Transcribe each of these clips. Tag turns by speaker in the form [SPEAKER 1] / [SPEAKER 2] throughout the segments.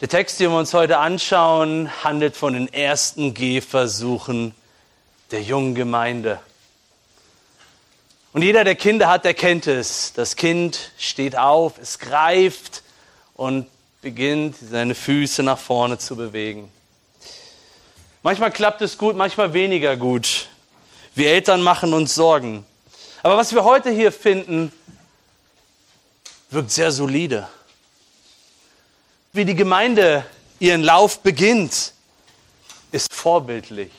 [SPEAKER 1] Der Text, den wir uns heute anschauen, handelt von den ersten Gehversuchen der jungen Gemeinde. Und jeder, der Kinder hat, der kennt es. Das Kind steht auf, es greift und beginnt, seine Füße nach vorne zu bewegen. Manchmal klappt es gut, manchmal weniger gut. Wir Eltern machen uns Sorgen. Aber was wir heute hier finden, wirkt sehr solide. Wie die Gemeinde ihren Lauf beginnt, ist vorbildlich.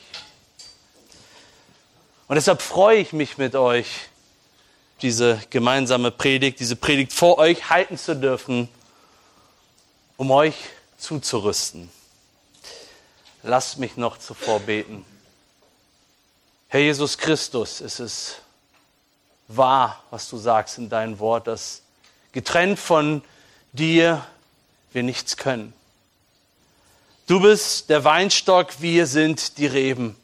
[SPEAKER 1] Und deshalb freue ich mich mit euch, diese gemeinsame Predigt, diese Predigt vor euch halten zu dürfen, um euch zuzurüsten. Lasst mich noch zuvor beten. Herr Jesus Christus, es ist wahr, was du sagst in deinem Wort, dass getrennt von dir wir nichts können. Du bist der Weinstock, wir sind die Reben.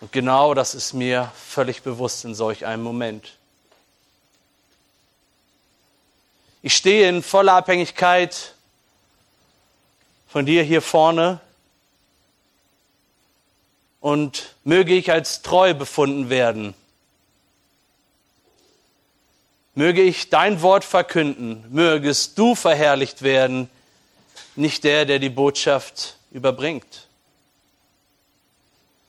[SPEAKER 1] Und genau das ist mir völlig bewusst in solch einem Moment. Ich stehe in voller Abhängigkeit von dir hier vorne und möge ich als treu befunden werden. Möge ich dein Wort verkünden, mögest du verherrlicht werden, nicht der, der die Botschaft überbringt.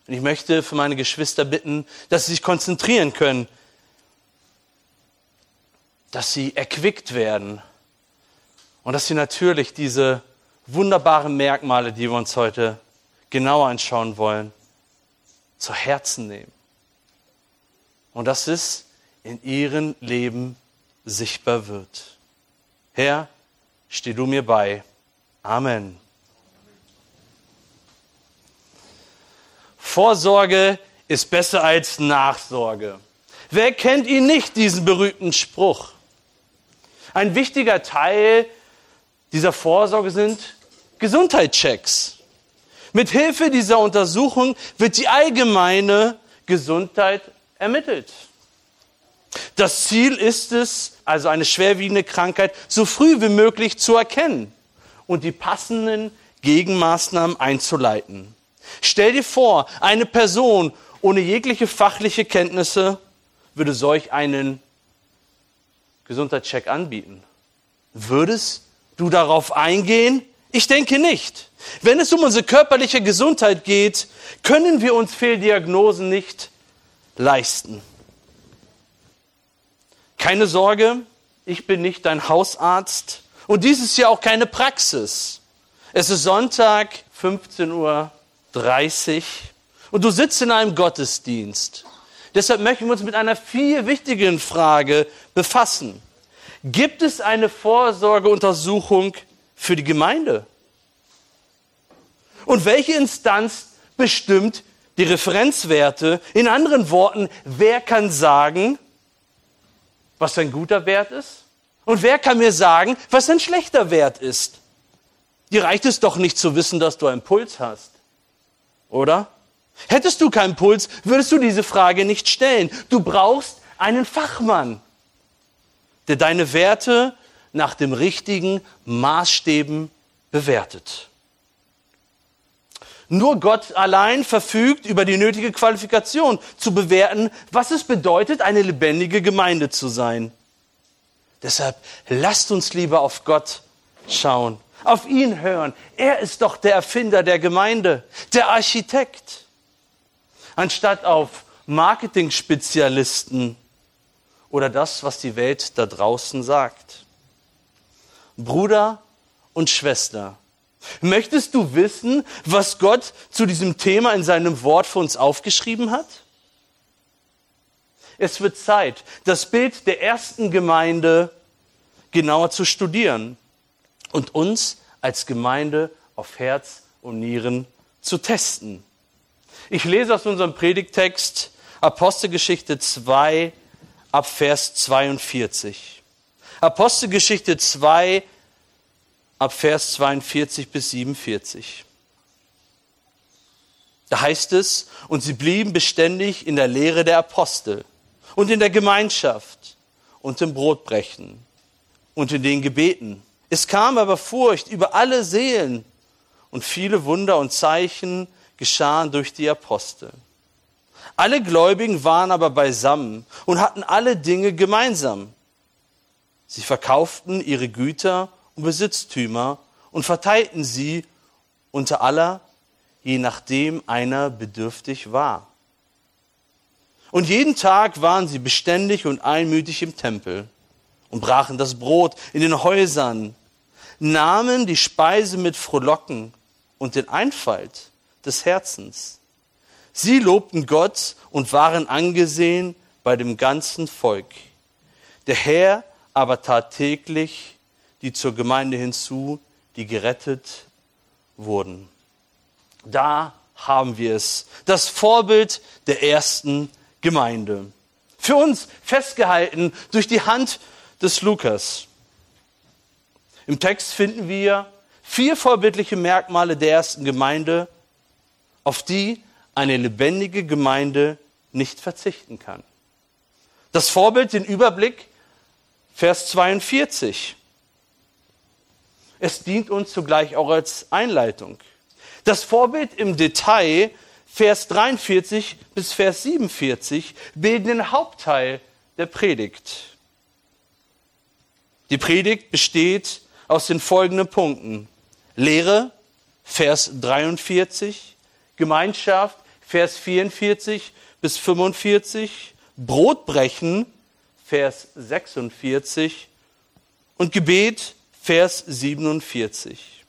[SPEAKER 1] Und ich möchte für meine Geschwister bitten, dass sie sich konzentrieren können, dass sie erquickt werden und dass sie natürlich diese wunderbaren Merkmale, die wir uns heute genauer anschauen wollen, zu Herzen nehmen. Und dass es in ihrem Leben sichtbar wird. Herr, steh du mir bei. Amen. Vorsorge ist besser als Nachsorge. Wer kennt ihn nicht, diesen berühmten Spruch? Ein wichtiger Teil dieser Vorsorge sind Gesundheitschecks. Mit Hilfe dieser Untersuchung wird die allgemeine Gesundheit ermittelt. Das Ziel ist es, also eine schwerwiegende Krankheit so früh wie möglich zu erkennen und die passenden Gegenmaßnahmen einzuleiten. Stell dir vor, eine Person ohne jegliche fachliche Kenntnisse würde solch einen Gesundheitscheck anbieten. Würdest du darauf eingehen? Ich denke nicht. Wenn es um unsere körperliche Gesundheit geht, können wir uns Fehldiagnosen nicht leisten. Keine Sorge, ich bin nicht dein Hausarzt und dies ist ja auch keine Praxis. Es ist Sonntag, 15 Uhr 30 und du sitzt in einem Gottesdienst. Deshalb möchten wir uns mit einer viel wichtigen Frage befassen. Gibt es eine Vorsorgeuntersuchung für die Gemeinde? Und welche Instanz bestimmt die Referenzwerte? In anderen Worten, wer kann sagen, was ein guter Wert ist? Und wer kann mir sagen, was ein schlechter Wert ist? Dir reicht es doch nicht zu wissen, dass du einen Puls hast oder? Hättest du keinen Puls, würdest du diese Frage nicht stellen. Du brauchst einen Fachmann, der deine Werte nach dem richtigen Maßstäben bewertet. Nur Gott allein verfügt über die nötige Qualifikation zu bewerten, was es bedeutet, eine lebendige Gemeinde zu sein. Deshalb lasst uns lieber auf Gott schauen auf ihn hören. Er ist doch der Erfinder der Gemeinde, der Architekt. Anstatt auf Marketing-Spezialisten oder das, was die Welt da draußen sagt. Bruder und Schwester, möchtest du wissen, was Gott zu diesem Thema in seinem Wort für uns aufgeschrieben hat? Es wird Zeit, das Bild der ersten Gemeinde genauer zu studieren und uns als Gemeinde auf Herz und Nieren zu testen. Ich lese aus unserem Predigtext Apostelgeschichte 2 ab Vers 42. Apostelgeschichte 2 ab Vers 42 bis 47. Da heißt es, und sie blieben beständig in der Lehre der Apostel und in der Gemeinschaft und im Brotbrechen und in den Gebeten. Es kam aber Furcht über alle Seelen und viele Wunder und Zeichen geschahen durch die Apostel. Alle Gläubigen waren aber beisammen und hatten alle Dinge gemeinsam. Sie verkauften ihre Güter und Besitztümer und verteilten sie unter aller, je nachdem einer bedürftig war. Und jeden Tag waren sie beständig und einmütig im Tempel und brachen das Brot in den Häusern, nahmen die Speise mit Frohlocken und den Einfalt des Herzens. Sie lobten Gott und waren angesehen bei dem ganzen Volk. Der Herr aber tat täglich die zur Gemeinde hinzu, die gerettet wurden. Da haben wir es, das Vorbild der ersten Gemeinde. Für uns festgehalten durch die Hand des Lukas. Im Text finden wir vier vorbildliche Merkmale der ersten Gemeinde, auf die eine lebendige Gemeinde nicht verzichten kann. Das Vorbild, den Überblick, Vers 42. Es dient uns zugleich auch als Einleitung. Das Vorbild im Detail, Vers 43 bis Vers 47, bilden den Hauptteil der Predigt. Die Predigt besteht aus den folgenden Punkten. Lehre, Vers 43, Gemeinschaft, Vers 44 bis 45, Brotbrechen, Vers 46 und Gebet, Vers 47.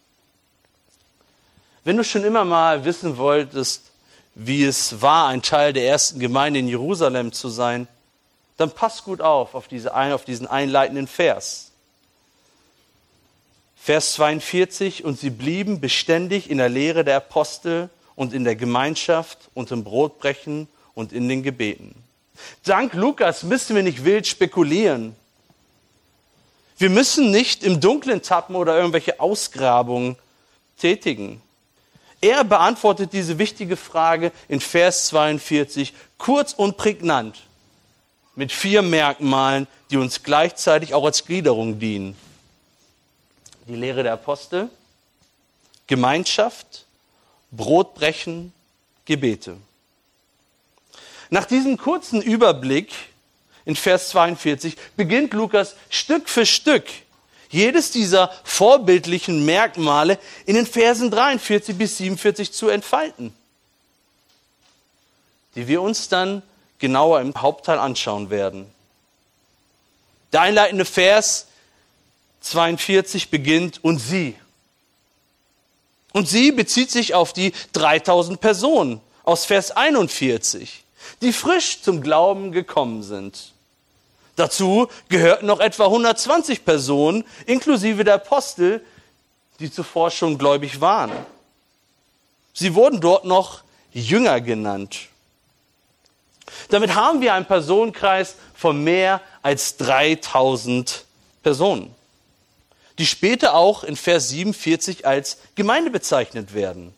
[SPEAKER 1] Wenn du schon immer mal wissen wolltest, wie es war, ein Teil der ersten Gemeinde in Jerusalem zu sein, dann pass gut auf auf, diese, auf diesen einleitenden Vers. Vers 42, und sie blieben beständig in der Lehre der Apostel und in der Gemeinschaft und im Brotbrechen und in den Gebeten. Dank Lukas müssen wir nicht wild spekulieren. Wir müssen nicht im Dunklen tappen oder irgendwelche Ausgrabungen tätigen. Er beantwortet diese wichtige Frage in Vers 42 kurz und prägnant mit vier Merkmalen, die uns gleichzeitig auch als Gliederung dienen die Lehre der Apostel, Gemeinschaft, Brotbrechen, Gebete. Nach diesem kurzen Überblick in Vers 42 beginnt Lukas Stück für Stück jedes dieser vorbildlichen Merkmale in den Versen 43 bis 47 zu entfalten, die wir uns dann genauer im Hauptteil anschauen werden. Der einleitende Vers 42 beginnt und sie. Und sie bezieht sich auf die 3000 Personen aus Vers 41, die frisch zum Glauben gekommen sind. Dazu gehörten noch etwa 120 Personen, inklusive der Apostel, die zuvor schon gläubig waren. Sie wurden dort noch Jünger genannt. Damit haben wir einen Personenkreis von mehr als 3000 Personen die später auch in Vers 47 als Gemeinde bezeichnet werden.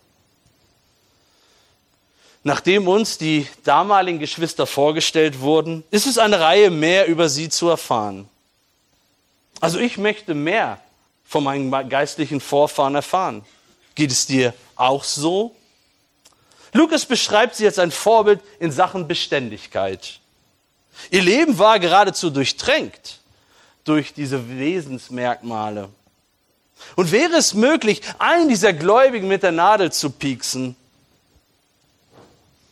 [SPEAKER 1] Nachdem uns die damaligen Geschwister vorgestellt wurden, ist es eine Reihe mehr über sie zu erfahren. Also ich möchte mehr von meinen geistlichen Vorfahren erfahren. Geht es dir auch so? Lukas beschreibt sie als ein Vorbild in Sachen Beständigkeit. Ihr Leben war geradezu durchtränkt durch diese Wesensmerkmale. Und wäre es möglich, einen dieser Gläubigen mit der Nadel zu pieksen,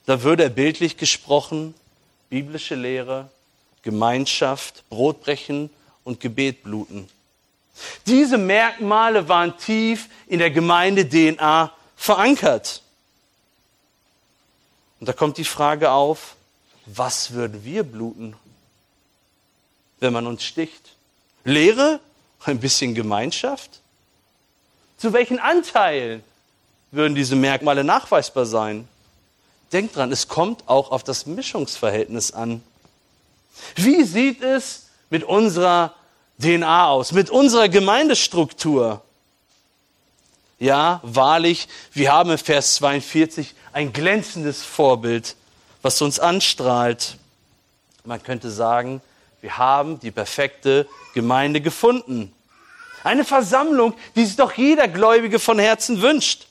[SPEAKER 1] da würde er bildlich gesprochen biblische Lehre, Gemeinschaft, Brotbrechen und Gebet bluten. Diese Merkmale waren tief in der Gemeinde-DNA verankert. Und da kommt die Frage auf, was würden wir bluten, wenn man uns sticht? Lehre? Ein bisschen Gemeinschaft? Zu welchen Anteilen würden diese Merkmale nachweisbar sein? Denkt dran, es kommt auch auf das Mischungsverhältnis an. Wie sieht es mit unserer DNA aus, mit unserer Gemeindestruktur? Ja, wahrlich, wir haben in Vers 42 ein glänzendes Vorbild, was uns anstrahlt. Man könnte sagen, wir haben die perfekte Gemeinde gefunden. Eine Versammlung, die sich doch jeder Gläubige von Herzen wünscht.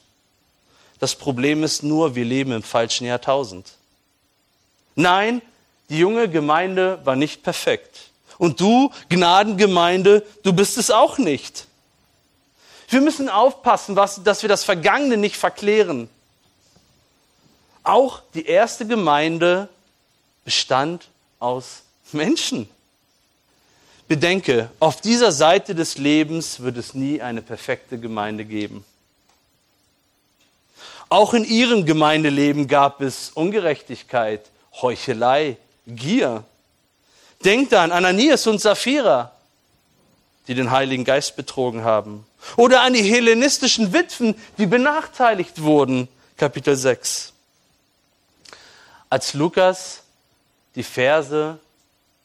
[SPEAKER 1] Das Problem ist nur, wir leben im falschen Jahrtausend. Nein, die junge Gemeinde war nicht perfekt. Und du, Gnadengemeinde, du bist es auch nicht. Wir müssen aufpassen, was, dass wir das Vergangene nicht verklären. Auch die erste Gemeinde bestand aus Menschen. Bedenke, auf dieser Seite des Lebens wird es nie eine perfekte Gemeinde geben. Auch in ihrem Gemeindeleben gab es Ungerechtigkeit, Heuchelei, Gier. Denkt an Ananias und Sapphira, die den Heiligen Geist betrogen haben. Oder an die hellenistischen Witwen, die benachteiligt wurden. Kapitel 6. Als Lukas die Verse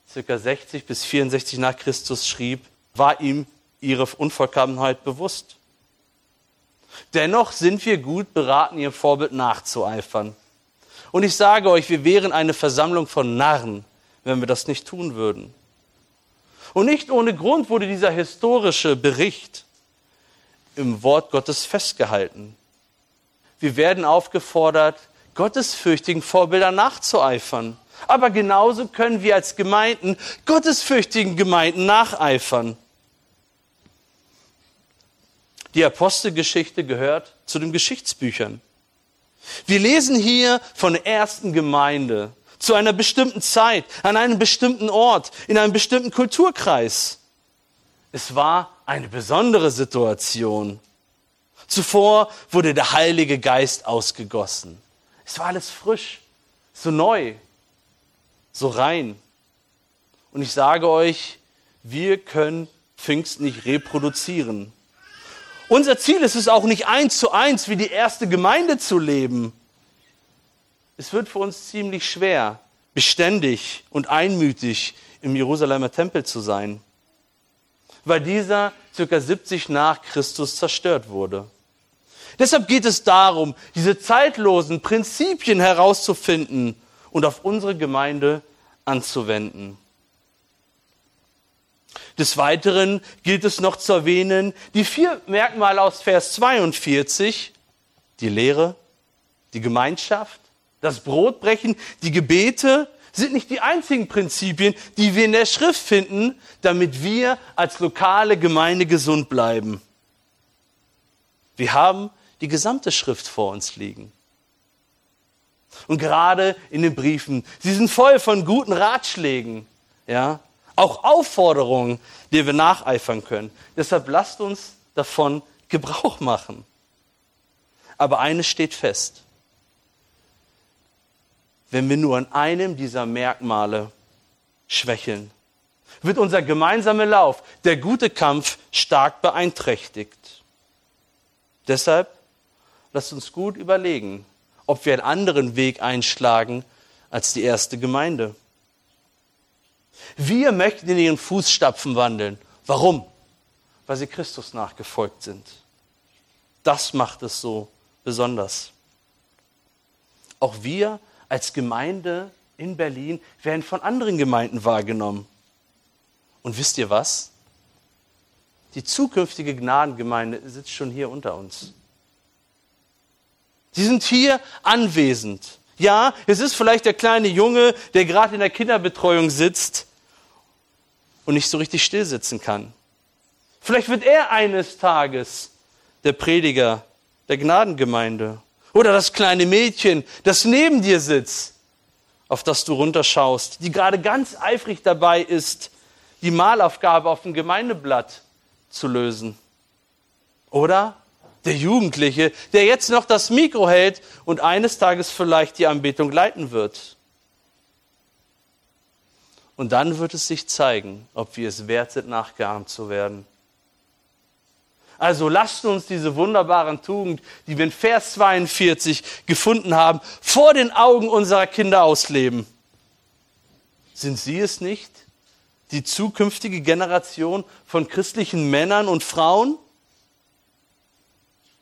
[SPEAKER 1] circa 60 bis 64 nach Christus schrieb, war ihm ihre Unvollkommenheit bewusst. Dennoch sind wir gut beraten, ihrem Vorbild nachzueifern. Und ich sage euch, wir wären eine Versammlung von Narren, wenn wir das nicht tun würden. Und nicht ohne Grund wurde dieser historische Bericht im Wort Gottes festgehalten. Wir werden aufgefordert, gottesfürchtigen Vorbildern nachzueifern. Aber genauso können wir als Gemeinden gottesfürchtigen Gemeinden nacheifern. Die Apostelgeschichte gehört zu den Geschichtsbüchern. Wir lesen hier von der ersten Gemeinde zu einer bestimmten Zeit, an einem bestimmten Ort, in einem bestimmten Kulturkreis. Es war eine besondere Situation. Zuvor wurde der Heilige Geist ausgegossen. Es war alles frisch, so neu, so rein. Und ich sage euch, wir können Pfingst nicht reproduzieren. Unser Ziel ist es auch nicht eins zu eins wie die erste Gemeinde zu leben. Es wird für uns ziemlich schwer, beständig und einmütig im Jerusalemer Tempel zu sein, weil dieser circa 70 nach Christus zerstört wurde. Deshalb geht es darum, diese zeitlosen Prinzipien herauszufinden und auf unsere Gemeinde anzuwenden. Des Weiteren gilt es noch zu erwähnen, die vier Merkmale aus Vers 42, die Lehre, die Gemeinschaft, das Brotbrechen, die Gebete, sind nicht die einzigen Prinzipien, die wir in der Schrift finden, damit wir als lokale Gemeinde gesund bleiben. Wir haben die gesamte Schrift vor uns liegen. Und gerade in den Briefen, sie sind voll von guten Ratschlägen, ja, auch Aufforderungen, die wir nacheifern können. Deshalb lasst uns davon Gebrauch machen. Aber eines steht fest. Wenn wir nur an einem dieser Merkmale schwächeln, wird unser gemeinsamer Lauf, der gute Kampf, stark beeinträchtigt. Deshalb lasst uns gut überlegen, ob wir einen anderen Weg einschlagen als die erste Gemeinde. Wir möchten in ihren Fußstapfen wandeln. Warum? Weil sie Christus nachgefolgt sind. Das macht es so besonders. Auch wir als Gemeinde in Berlin werden von anderen Gemeinden wahrgenommen. Und wisst ihr was? Die zukünftige Gnadengemeinde sitzt schon hier unter uns. Sie sind hier anwesend. Ja, es ist vielleicht der kleine Junge, der gerade in der Kinderbetreuung sitzt und nicht so richtig stillsitzen kann. Vielleicht wird er eines Tages der Prediger der Gnadengemeinde. Oder das kleine Mädchen, das neben dir sitzt, auf das du runterschaust, die gerade ganz eifrig dabei ist, die Malaufgabe auf dem Gemeindeblatt zu lösen. Oder der Jugendliche, der jetzt noch das Mikro hält und eines Tages vielleicht die Anbetung leiten wird. Und dann wird es sich zeigen, ob wir es wert sind, nachgeahmt zu werden. Also lasst uns diese wunderbaren Tugend, die wir in Vers 42 gefunden haben, vor den Augen unserer Kinder ausleben. Sind sie es nicht, die zukünftige Generation von christlichen Männern und Frauen?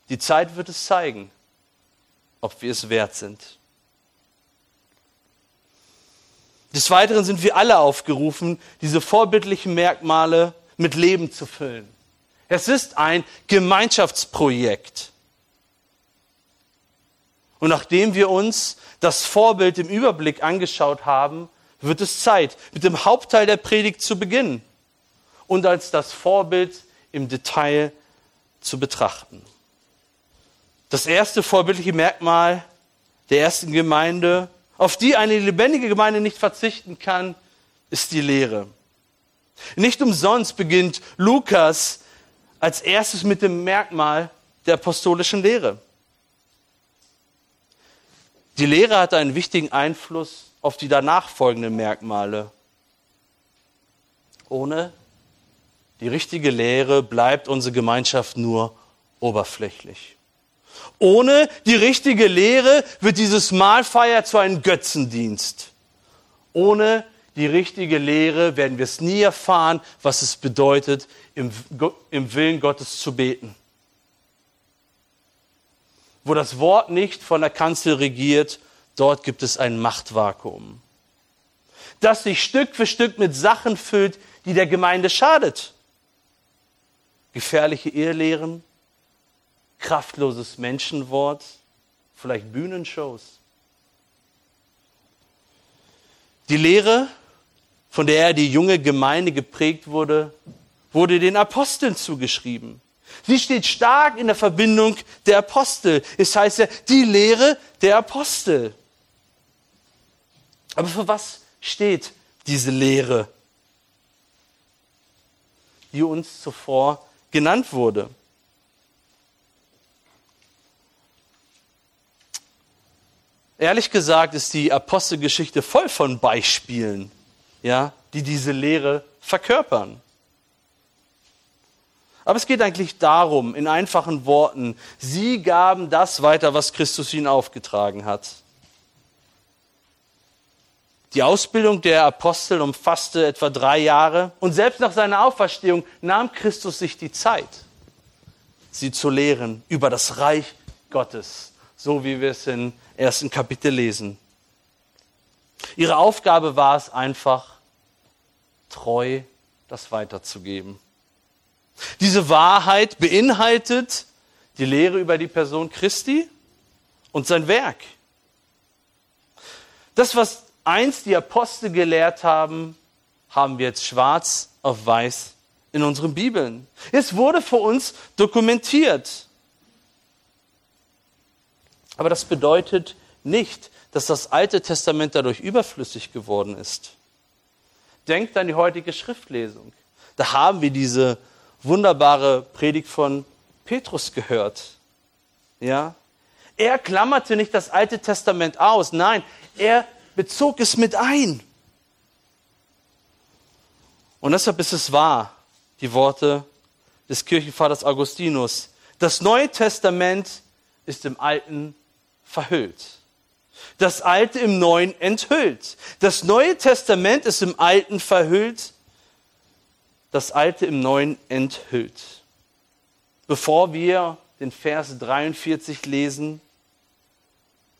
[SPEAKER 1] Die Zeit wird es zeigen, ob wir es wert sind. Des Weiteren sind wir alle aufgerufen, diese vorbildlichen Merkmale mit Leben zu füllen. Es ist ein Gemeinschaftsprojekt. Und nachdem wir uns das Vorbild im Überblick angeschaut haben, wird es Zeit, mit dem Hauptteil der Predigt zu beginnen und als das Vorbild im Detail zu betrachten. Das erste vorbildliche Merkmal der ersten Gemeinde, auf die eine lebendige Gemeinde nicht verzichten kann, ist die Lehre. Nicht umsonst beginnt Lukas als erstes mit dem Merkmal der apostolischen Lehre. Die Lehre hat einen wichtigen Einfluss auf die danach folgenden Merkmale. Ohne die richtige Lehre bleibt unsere Gemeinschaft nur oberflächlich. Ohne die richtige Lehre wird dieses Mahlfeier zu einem Götzendienst. Ohne die richtige Lehre werden wir es nie erfahren, was es bedeutet, im, im Willen Gottes zu beten. Wo das Wort nicht von der Kanzel regiert, dort gibt es ein Machtvakuum, das sich Stück für Stück mit Sachen füllt, die der Gemeinde schadet. Gefährliche Irrlehren, kraftloses Menschenwort, vielleicht Bühnenshows. Die Lehre, von der er die junge Gemeinde geprägt wurde, wurde den Aposteln zugeschrieben. Sie steht stark in der Verbindung der Apostel. Es heißt ja, die Lehre der Apostel. Aber für was steht diese Lehre, die uns zuvor genannt wurde? Ehrlich gesagt ist die Apostelgeschichte voll von Beispielen, ja, die diese Lehre verkörpern. Aber es geht eigentlich darum, in einfachen Worten, sie gaben das weiter, was Christus ihnen aufgetragen hat. Die Ausbildung der Apostel umfasste etwa drei Jahre und selbst nach seiner Auferstehung nahm Christus sich die Zeit, sie zu lehren über das Reich Gottes, so wie wir es in ersten Kapitel lesen. Ihre Aufgabe war es einfach, treu das weiterzugeben. Diese Wahrheit beinhaltet die Lehre über die Person Christi und sein Werk. Das, was einst die Apostel gelehrt haben, haben wir jetzt schwarz auf weiß in unseren Bibeln. Es wurde für uns dokumentiert. Aber das bedeutet nicht, dass das Alte Testament dadurch überflüssig geworden ist. Denkt an die heutige Schriftlesung. Da haben wir diese wunderbare Predigt von Petrus gehört. Ja? Er klammerte nicht das Alte Testament aus, nein, er bezog es mit ein. Und deshalb ist es wahr, die Worte des Kirchenvaters Augustinus. Das Neue Testament ist im Alten verhüllt. Das Alte im Neuen enthüllt. Das Neue Testament ist im Alten verhüllt. Das Alte im Neuen enthüllt. Bevor wir den Vers 43 lesen,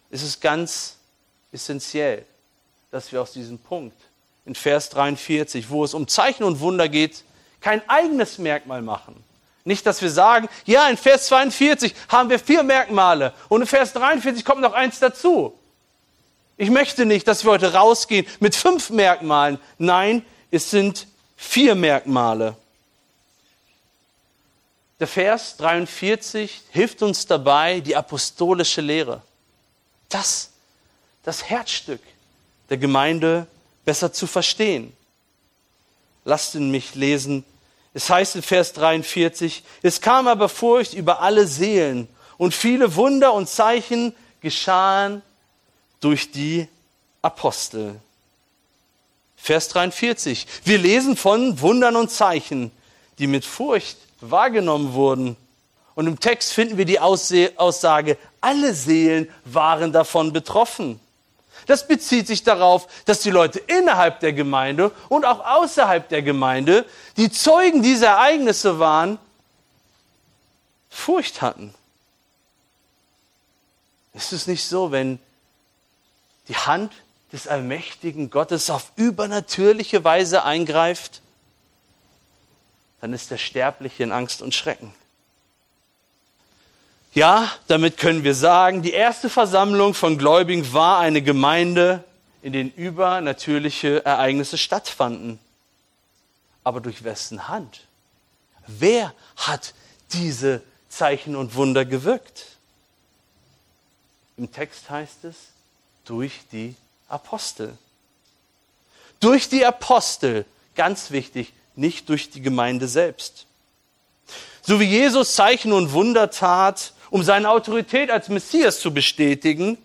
[SPEAKER 1] ist es ganz essentiell, dass wir aus diesem Punkt in Vers 43, wo es um Zeichen und Wunder geht, kein eigenes Merkmal machen. Nicht, dass wir sagen, ja, in Vers 42 haben wir vier Merkmale und in Vers 43 kommt noch eins dazu. Ich möchte nicht, dass wir heute rausgehen mit fünf Merkmalen. Nein, es sind vier Merkmale. Der Vers 43 hilft uns dabei, die apostolische Lehre, das, das Herzstück der Gemeinde besser zu verstehen. Lasst ihn mich lesen es heißt in Vers 43, es kam aber Furcht über alle Seelen und viele Wunder und Zeichen geschahen durch die Apostel. Vers 43, wir lesen von Wundern und Zeichen, die mit Furcht wahrgenommen wurden. Und im Text finden wir die Aussage, alle Seelen waren davon betroffen. Das bezieht sich darauf, dass die Leute innerhalb der Gemeinde und auch außerhalb der Gemeinde, die Zeugen dieser Ereignisse waren, Furcht hatten. Ist es nicht so, wenn die Hand des allmächtigen Gottes auf übernatürliche Weise eingreift? dann ist der Sterbliche in Angst und Schrecken. Ja, damit können wir sagen, die erste Versammlung von Gläubigen war eine Gemeinde, in denen übernatürliche Ereignisse stattfanden. Aber durch wessen Hand? Wer hat diese Zeichen und Wunder gewirkt? Im Text heißt es, durch die Apostel. Durch die Apostel, ganz wichtig, nicht durch die Gemeinde selbst. So wie Jesus Zeichen und Wunder tat, um seine Autorität als Messias zu bestätigen,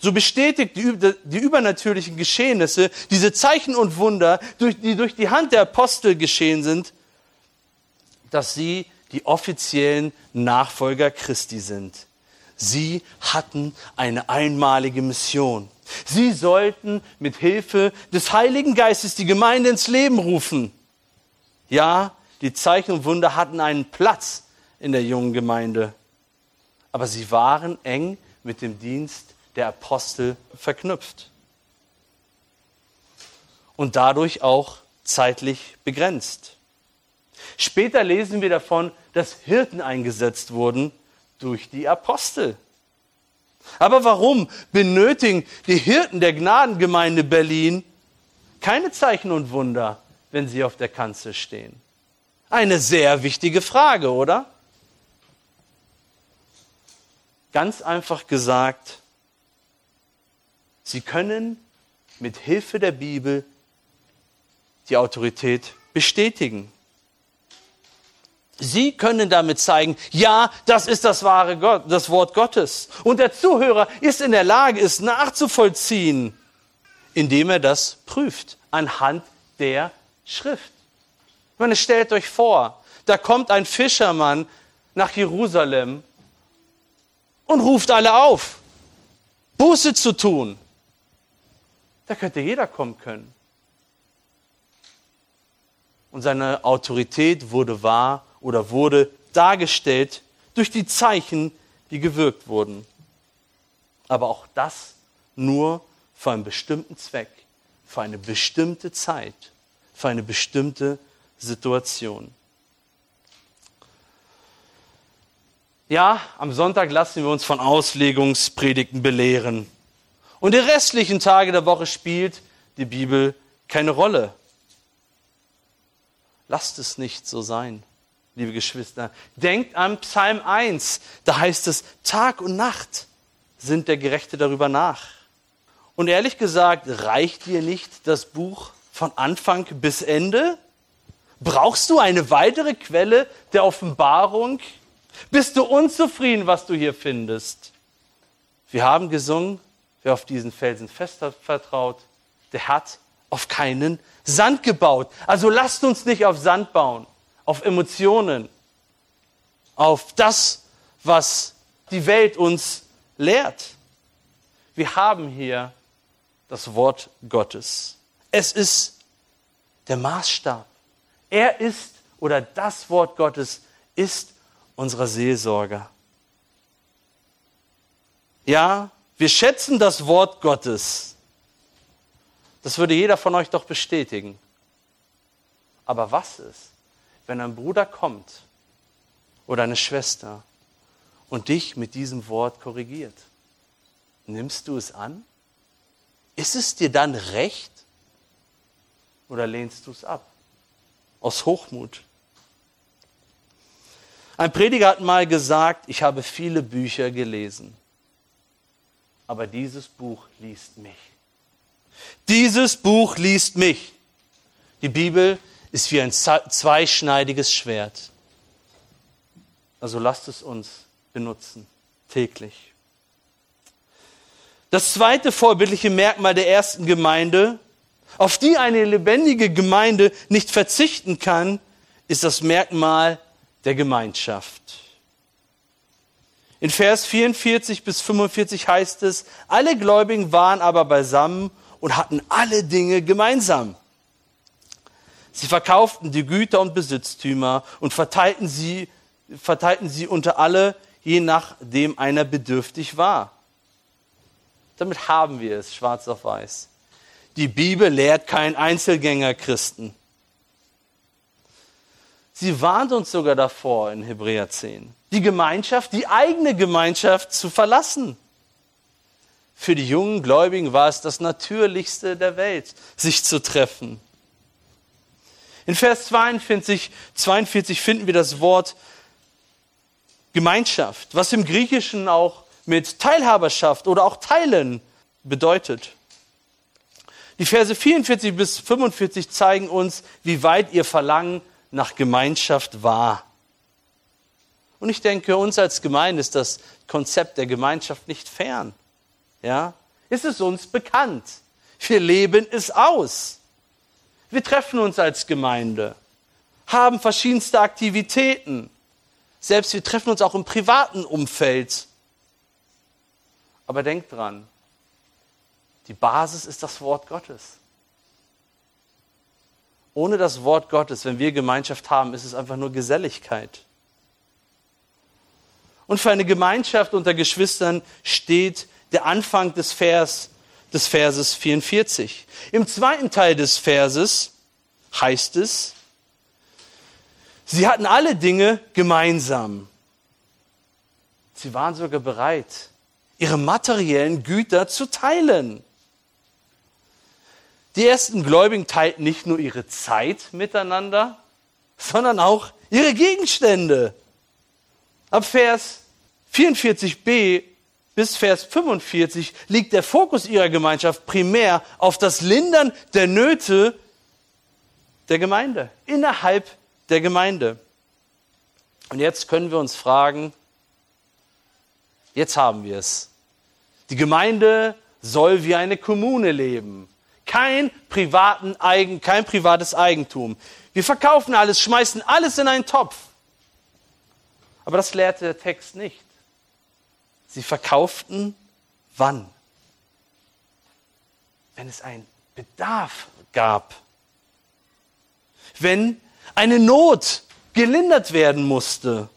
[SPEAKER 1] so bestätigt die, die, übernatürlichen Geschehnisse, diese Zeichen und Wunder, die durch die Hand der Apostel geschehen sind, dass sie die offiziellen Nachfolger Christi sind. Sie hatten eine einmalige Mission. Sie sollten mit Hilfe des Heiligen Geistes die Gemeinde ins Leben rufen. Ja, die Zeichen und Wunder hatten einen Platz in der jungen Gemeinde, aber sie waren eng mit dem Dienst der Apostel verknüpft und dadurch auch zeitlich begrenzt. Später lesen wir davon, dass Hirten eingesetzt wurden durch die Apostel. Aber warum benötigen die Hirten der Gnadengemeinde Berlin keine Zeichen und Wunder, wenn sie auf der Kanzel stehen? Eine sehr wichtige Frage, oder? Ganz einfach gesagt, sie können mit Hilfe der Bibel die Autorität bestätigen. Sie können damit zeigen, ja, das ist das wahre Gott, das Wort Gottes. Und der Zuhörer ist in der Lage, es nachzuvollziehen, indem er das prüft anhand der Schrift. Ich meine, stellt euch vor, da kommt ein Fischermann nach Jerusalem und ruft alle auf, Buße zu tun. Da könnte jeder kommen können. Und seine Autorität wurde wahr oder wurde dargestellt durch die Zeichen, die gewirkt wurden. Aber auch das nur für einen bestimmten Zweck, für eine bestimmte Zeit, für eine bestimmte Situation. Ja, am Sonntag lassen wir uns von Auslegungspredigten belehren. Und die restlichen Tage der Woche spielt die Bibel keine Rolle. Lasst es nicht so sein liebe Geschwister. Denkt an Psalm 1. Da heißt es, Tag und Nacht sind der Gerechte darüber nach. Und ehrlich gesagt, reicht dir nicht das Buch von Anfang bis Ende? Brauchst du eine weitere Quelle der Offenbarung? Bist du unzufrieden, was du hier findest? Wir haben gesungen, wer auf diesen Felsen fest vertraut, der hat auf keinen Sand gebaut. Also lasst uns nicht auf Sand bauen auf Emotionen, auf das, was die Welt uns lehrt. Wir haben hier das Wort Gottes. Es ist der Maßstab. Er ist oder das Wort Gottes ist unser Seelsorger. Ja, wir schätzen das Wort Gottes. Das würde jeder von euch doch bestätigen. Aber was ist, wenn ein Bruder kommt oder eine Schwester und dich mit diesem Wort korrigiert? Nimmst du es an? Ist es dir dann recht oder lehnst du es ab? Aus Hochmut. Ein Prediger hat mal gesagt, ich habe viele Bücher gelesen, aber dieses Buch liest mich. Dieses Buch liest mich. Die Bibel ist wie ein zweischneidiges Schwert. Also lasst es uns benutzen, täglich. Das zweite vorbildliche Merkmal der ersten Gemeinde, auf die eine lebendige Gemeinde nicht verzichten kann, ist das Merkmal der Gemeinschaft. In Vers 44 bis 45 heißt es, alle Gläubigen waren aber beisammen und hatten alle Dinge gemeinsam. Sie verkauften die Güter und Besitztümer und verteilten sie, verteilten sie unter alle, je nachdem einer bedürftig war. Damit haben wir es, schwarz auf weiß. Die Bibel lehrt kein Einzelgänger-Christen. Sie warnt uns sogar davor in Hebräer 10, die Gemeinschaft, die eigene Gemeinschaft zu verlassen. Für die jungen Gläubigen war es das Natürlichste der Welt, sich zu treffen. In Vers 42, 42 finden wir das Wort Gemeinschaft, was im Griechischen auch mit Teilhaberschaft oder auch Teilen bedeutet. Die Verse 44 bis 45 zeigen uns, wie weit ihr Verlangen nach Gemeinschaft war. Und ich denke, uns als Gemeinde ist das Konzept der Gemeinschaft nicht fern. Ja? Ist es uns bekannt? Wir leben es aus. Wir treffen uns als Gemeinde, haben verschiedenste Aktivitäten. Selbst wir treffen uns auch im privaten Umfeld. Aber denkt dran, die Basis ist das Wort Gottes. Ohne das Wort Gottes, wenn wir Gemeinschaft haben, ist es einfach nur Geselligkeit. Und für eine Gemeinschaft unter Geschwistern steht der Anfang des, Vers, des Verses 44. Im zweiten Teil des Verses heißt es, sie hatten alle Dinge gemeinsam. Sie waren sogar bereit, ihre materiellen Güter zu teilen. Die ersten Gläubigen teilten nicht nur ihre Zeit miteinander, sondern auch ihre Gegenstände. Ab Vers 44b bis Vers 45 liegt der Fokus ihrer Gemeinschaft primär auf das Lindern der Nöte der Gemeinde, innerhalb der Gemeinde. Und jetzt können wir uns fragen, jetzt haben wir es. Die Gemeinde soll wie eine Kommune leben. Kein, privaten Eigen, kein privates Eigentum. Wir verkaufen alles, schmeißen alles in einen Topf. Aber das lehrte der Text nicht. Sie verkauften wann? Wenn es einen Bedarf gab. Wenn eine Not gelindert werden musste.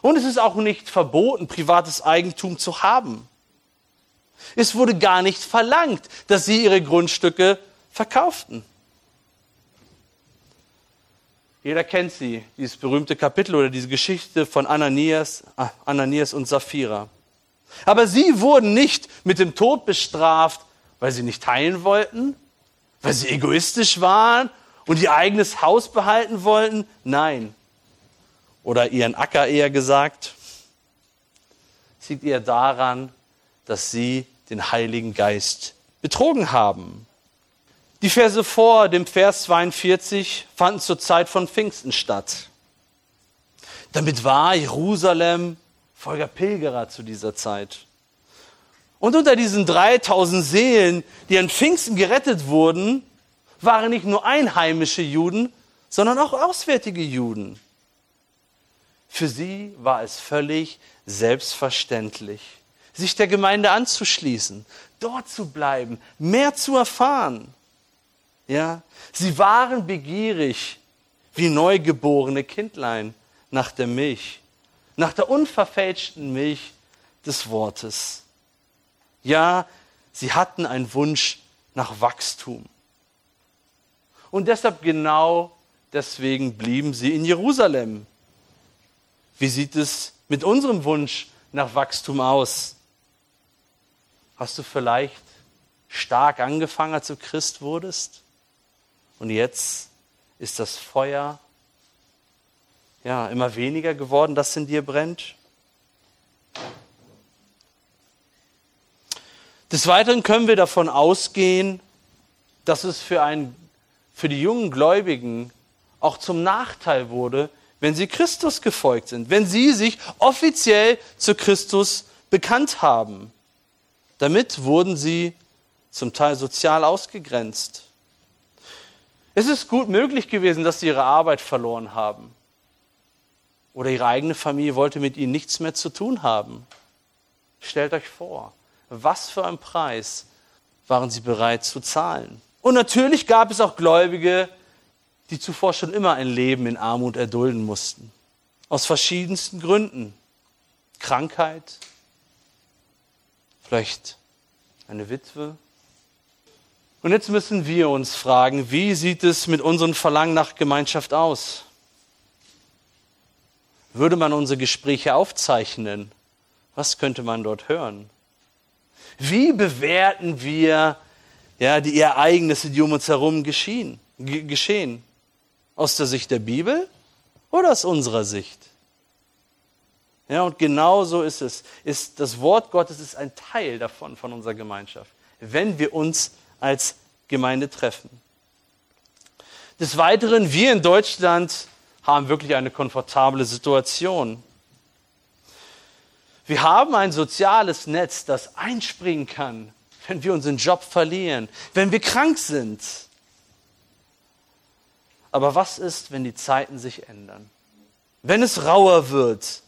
[SPEAKER 1] Und es ist auch nicht verboten, privates Eigentum zu haben. Es wurde gar nicht verlangt, dass sie ihre Grundstücke verkauften. Jeder kennt sie, dieses berühmte Kapitel oder diese Geschichte von Ananias, ah, Ananias und Sapphira. Aber sie wurden nicht mit dem Tod bestraft, weil sie nicht teilen wollten, weil sie egoistisch waren und ihr eigenes Haus behalten wollten. Nein. Oder ihren Acker eher gesagt. Es liegt eher daran, dass sie den Heiligen Geist betrogen haben. Die Verse vor dem Vers 42 fanden zur Zeit von Pfingsten statt. Damit war Jerusalem voller Pilgerer zu dieser Zeit. Und unter diesen 3000 Seelen, die an Pfingsten gerettet wurden, waren nicht nur einheimische Juden, sondern auch auswärtige Juden. Für sie war es völlig selbstverständlich, sich der Gemeinde anzuschließen, dort zu bleiben, mehr zu erfahren. Ja, sie waren begierig wie neugeborene Kindlein nach der Milch, nach der unverfälschten Milch des Wortes. Ja, sie hatten einen Wunsch nach Wachstum. Und deshalb genau deswegen blieben sie in Jerusalem. Wie sieht es mit unserem Wunsch nach Wachstum aus? Hast du vielleicht stark angefangen, als du Christ wurdest? Und jetzt ist das Feuer ja immer weniger geworden, das in dir brennt? Des Weiteren können wir davon ausgehen, dass es für, ein, für die jungen Gläubigen auch zum Nachteil wurde, wenn sie Christus gefolgt sind, wenn sie sich offiziell zu Christus bekannt haben. Damit wurden sie zum Teil sozial ausgegrenzt. Es ist gut möglich gewesen, dass sie ihre Arbeit verloren haben. Oder ihre eigene Familie wollte mit ihnen nichts mehr zu tun haben. Stellt euch vor, was für ein Preis waren sie bereit zu zahlen. Und natürlich gab es auch Gläubige, die zuvor schon immer ein Leben in Armut erdulden mussten. Aus verschiedensten Gründen. Krankheit, vielleicht eine Witwe, Und jetzt müssen wir uns fragen, wie sieht es mit unserem Verlangen nach Gemeinschaft aus? Würde man unsere Gespräche aufzeichnen? Was könnte man dort hören? Wie bewerten wir ja, die Ereignisse, die um uns herum geschehen, geschehen? Aus der Sicht der Bibel oder aus unserer Sicht? Ja, und genau so ist es. Ist, das Wort Gottes ist ein Teil davon, von unserer Gemeinschaft, wenn wir uns als Gemeinde treffen. Des Weiteren, wir in Deutschland haben wirklich eine komfortable Situation. Wir haben ein soziales Netz, das einspringen kann, wenn wir unseren Job verlieren, wenn wir krank sind. Aber was ist, wenn die Zeiten sich ändern? Wenn es rauer wird,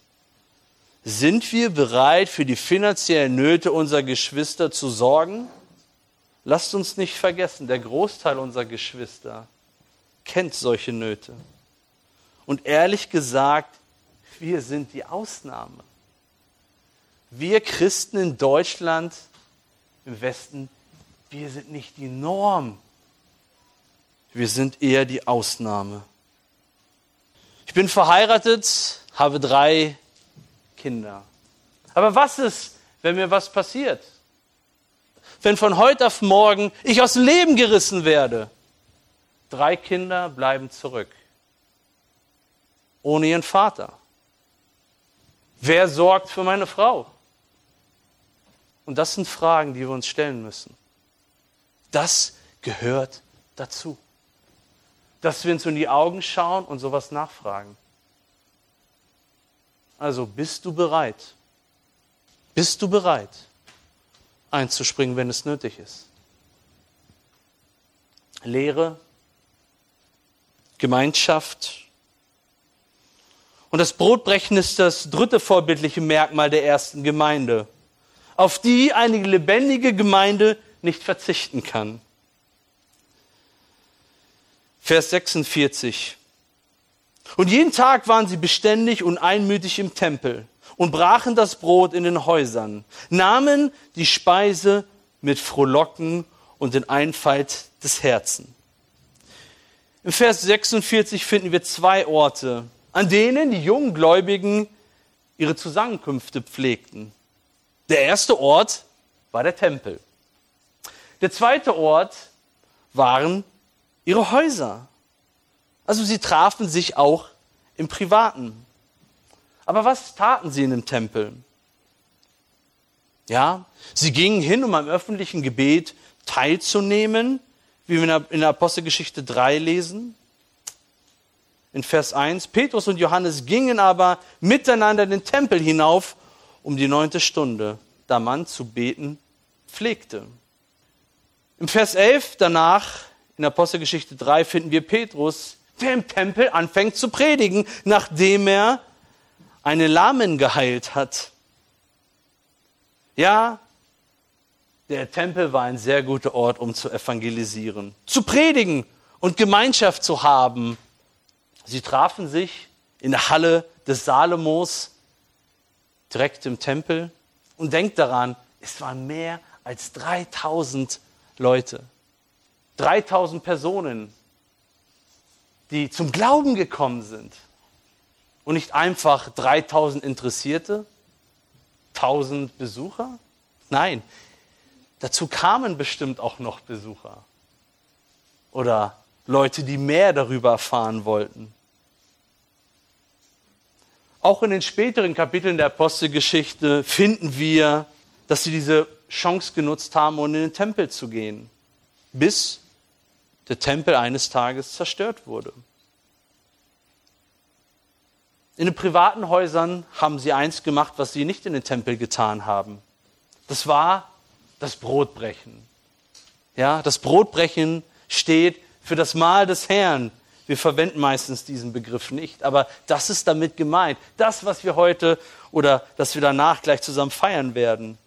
[SPEAKER 1] sind wir bereit, für die finanziellen Nöte unserer Geschwister zu sorgen? Lasst uns nicht vergessen, der Großteil unserer Geschwister kennt solche Nöte. Und ehrlich gesagt, wir sind die Ausnahme. Wir Christen in Deutschland, im Westen, wir sind nicht die Norm. Wir sind eher die Ausnahme. Ich bin verheiratet, habe drei Kinder. Aber was ist, wenn mir was passiert? Wenn von heute auf morgen ich aus dem Leben gerissen werde? Drei Kinder bleiben zurück. Ohne ihren Vater. Wer sorgt für meine Frau? Und das sind Fragen, die wir uns stellen müssen. Das gehört dazu. Dass wir uns in die Augen schauen und sowas nachfragen. Also bist du bereit? Bist du bereit, einzuspringen, wenn es nötig ist? Lehre, Gemeinschaft. Und das Brotbrechen ist das dritte vorbildliche Merkmal der ersten Gemeinde, auf die eine lebendige Gemeinde nicht verzichten kann. Vers 46. Und jeden Tag waren sie beständig und einmütig im Tempel und brachen das Brot in den Häusern, nahmen die Speise mit Frohlocken und den Einfalt des Herzens. Im Vers 46 finden wir zwei Orte, an denen die jungen Gläubigen ihre Zusammenkünfte pflegten. Der erste Ort war der Tempel. Der zweite Ort waren ihre Häuser. Also sie trafen sich auch im Privaten. Aber was taten sie in dem Tempel? Ja, sie gingen hin, um am öffentlichen Gebet teilzunehmen, wie wir in der Apostelgeschichte 3 lesen. In Vers 1, Petrus und Johannes gingen aber miteinander in den Tempel hinauf um die neunte Stunde, da man zu beten pflegte. Im Vers 11 danach, in der Apostelgeschichte 3, finden wir Petrus, der im Tempel anfängt zu predigen, nachdem er einen Lahmen geheilt hat. Ja, der Tempel war ein sehr guter Ort, um zu evangelisieren, zu predigen und Gemeinschaft zu haben. Sie trafen sich in der Halle des Salomos, direkt im Tempel. Und denkt daran, es waren mehr als 3000 Leute. 3000 Personen, die zum Glauben gekommen sind. Und nicht einfach 3000 Interessierte, 1000 Besucher. Nein, dazu kamen bestimmt auch noch Besucher. Oder Leute, die mehr darüber erfahren wollten. Auch in den späteren Kapiteln der Apostelgeschichte finden wir, dass sie diese Chance genutzt haben, um in den Tempel zu gehen. Bis der Tempel eines Tages zerstört wurde. In den privaten Häusern haben sie eins gemacht, was sie nicht in den Tempel getan haben. Das war das Brotbrechen. Ja, das Brotbrechen steht für das Mahl des Herrn. Wir verwenden meistens diesen Begriff nicht, aber das ist damit gemeint. Das, was wir heute oder das wir danach gleich zusammen feiern werden.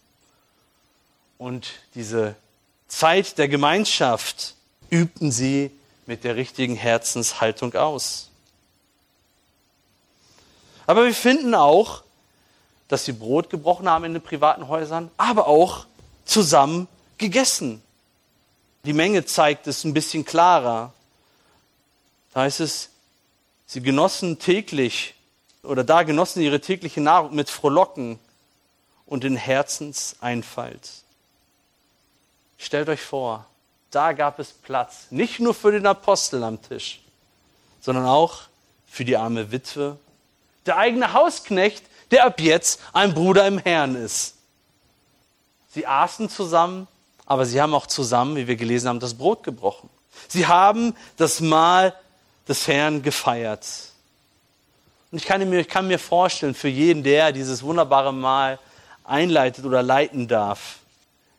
[SPEAKER 1] Und diese Zeit der Gemeinschaft, übten sie mit der richtigen Herzenshaltung aus. Aber wir finden auch, dass sie Brot gebrochen haben in den privaten Häusern, aber auch zusammen gegessen. Die Menge zeigt es ein bisschen klarer. Da heißt es, sie genossen täglich oder da genossen ihre tägliche Nahrung mit Frohlocken und in Herzenseinfalt. Stellt euch vor, da gab es Platz, nicht nur für den Apostel am Tisch, sondern auch für die arme Witwe, der eigene Hausknecht, der ab jetzt ein Bruder im Herrn ist. Sie aßen zusammen, aber sie haben auch zusammen, wie wir gelesen haben, das Brot gebrochen. Sie haben das Mahl des Herrn gefeiert. Und ich kann mir, ich kann mir vorstellen, für jeden, der dieses wunderbare Mahl einleitet oder leiten darf,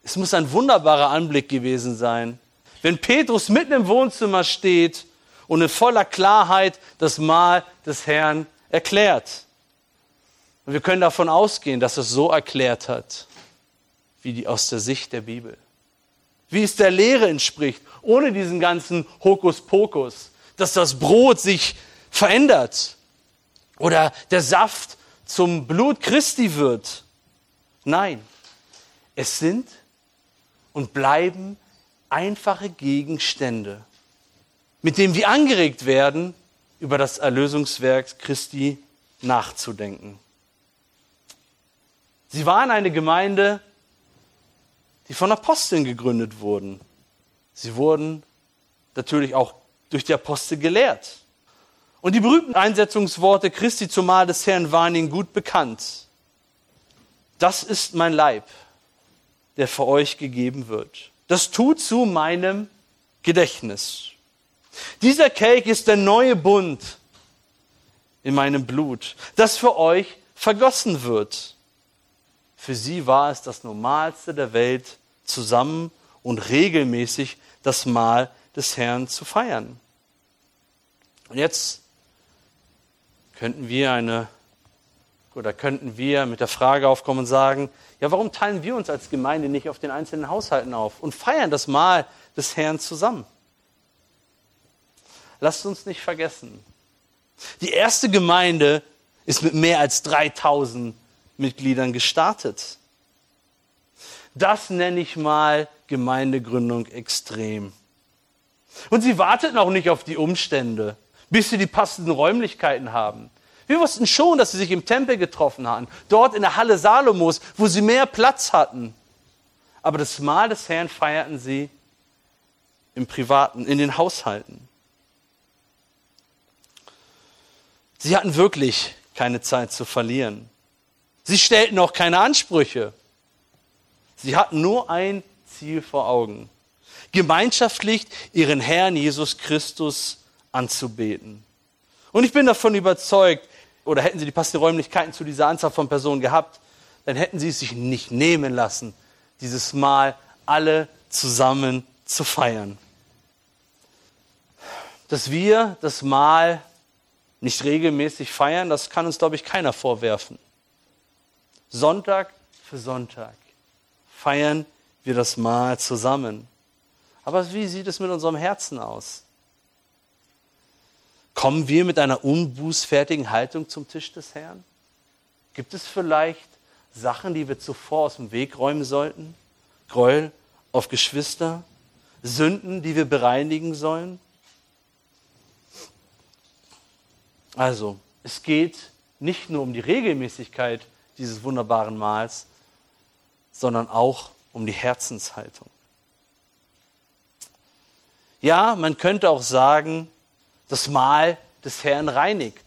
[SPEAKER 1] es muss ein wunderbarer Anblick gewesen sein, wenn Petrus mitten im Wohnzimmer steht und in voller Klarheit das Mahl des Herrn erklärt. Und wir können davon ausgehen, dass es so erklärt hat, wie die aus der Sicht der Bibel. Wie es der Lehre entspricht, ohne diesen ganzen Hokuspokus, dass das Brot sich verändert oder der Saft zum Blut Christi wird. Nein, es sind und bleiben einfache Gegenstände, mit denen wir angeregt werden, über das Erlösungswerk Christi nachzudenken. Sie waren eine Gemeinde, die von Aposteln gegründet wurden. Sie wurden natürlich auch durch die Apostel gelehrt. Und die berühmten Einsetzungsworte Christi zum Mahl des Herrn waren ihnen gut bekannt. Das ist mein Leib, der für euch gegeben wird. Das tut zu meinem Gedächtnis. Dieser Kelch ist der neue Bund in meinem Blut, das für euch vergossen wird. Für sie war es das Normalste der Welt, zusammen und regelmäßig das Mahl des Herrn zu feiern. Und jetzt könnten wir eine oder könnten wir mit der Frage aufkommen und sagen, ja, warum teilen wir uns als Gemeinde nicht auf den einzelnen Haushalten auf und feiern das Mahl des Herrn zusammen? Lasst uns nicht vergessen, die erste Gemeinde ist mit mehr als 3000 Mitgliedern gestartet. Das nenne ich mal Gemeindegründung extrem. Und sie warteten auch nicht auf die Umstände, bis sie die passenden Räumlichkeiten haben. Wir wussten schon, dass sie sich im Tempel getroffen hatten, dort in der Halle Salomos, wo sie mehr Platz hatten. Aber das Mahl des Herrn feierten sie im Privaten, in den Haushalten. Sie hatten wirklich keine Zeit zu verlieren. Sie stellten auch keine Ansprüche. Sie hatten nur ein Ziel vor Augen. Gemeinschaftlich ihren Herrn Jesus Christus anzubeten. Und ich bin davon überzeugt, oder hätten sie die passenden Räumlichkeiten zu dieser Anzahl von Personen gehabt, dann hätten sie es sich nicht nehmen lassen, dieses Mal alle zusammen zu feiern. Dass wir das Mal nicht regelmäßig feiern, das kann uns, glaube ich, keiner vorwerfen. Sonntag für Sonntag feiern wir das Mahl zusammen. Aber wie sieht es mit unserem Herzen aus? Kommen wir mit einer unbußfertigen Haltung zum Tisch des Herrn? Gibt es vielleicht Sachen, die wir zuvor aus dem Weg räumen sollten? Gräuel auf Geschwister? Sünden, die wir bereinigen sollen? Also, es geht nicht nur um die Regelmäßigkeit dieses wunderbaren Mahls, sondern auch um die Herzenshaltung. Ja, man könnte auch sagen, das Mahl des Herrn reinigt.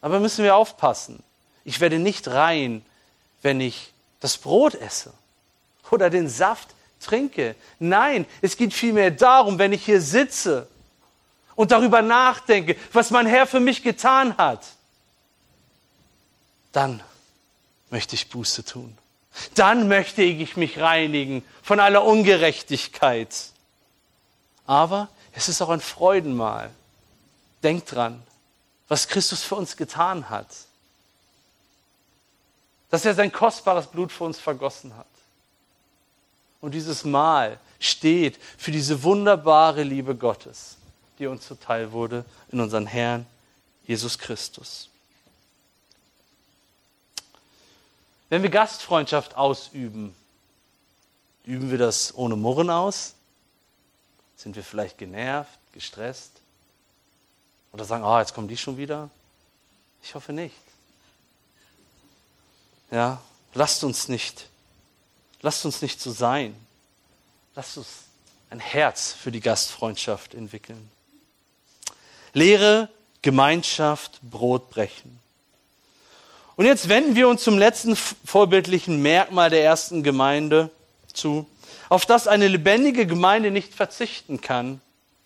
[SPEAKER 1] Aber müssen wir aufpassen. Ich werde nicht rein, wenn ich das Brot esse oder den Saft trinke. Nein, es geht vielmehr darum, wenn ich hier sitze und darüber nachdenke, was mein Herr für mich getan hat, dann möchte ich Buße tun. Dann möchte ich mich reinigen von aller Ungerechtigkeit. Aber es ist auch ein Freudenmahl. Denkt dran, was Christus für uns getan hat. Dass er sein kostbares Blut für uns vergossen hat. Und dieses Mahl steht für diese wunderbare Liebe Gottes, die uns zuteil wurde in unseren Herrn Jesus Christus. Wenn wir Gastfreundschaft ausüben, Üben wir das ohne Murren aus? Sind wir vielleicht genervt, gestresst? Oder sagen, ah, oh, jetzt kommen die schon wieder? Ich hoffe nicht. Ja, lasst uns nicht, lasst uns nicht so sein. Lasst uns ein Herz für die Gastfreundschaft entwickeln. Lehre, Gemeinschaft, Brot brechen. Und jetzt wenden wir uns zum letzten vorbildlichen Merkmal der ersten Gemeinde zu, auf das eine lebendige Gemeinde nicht verzichten kann.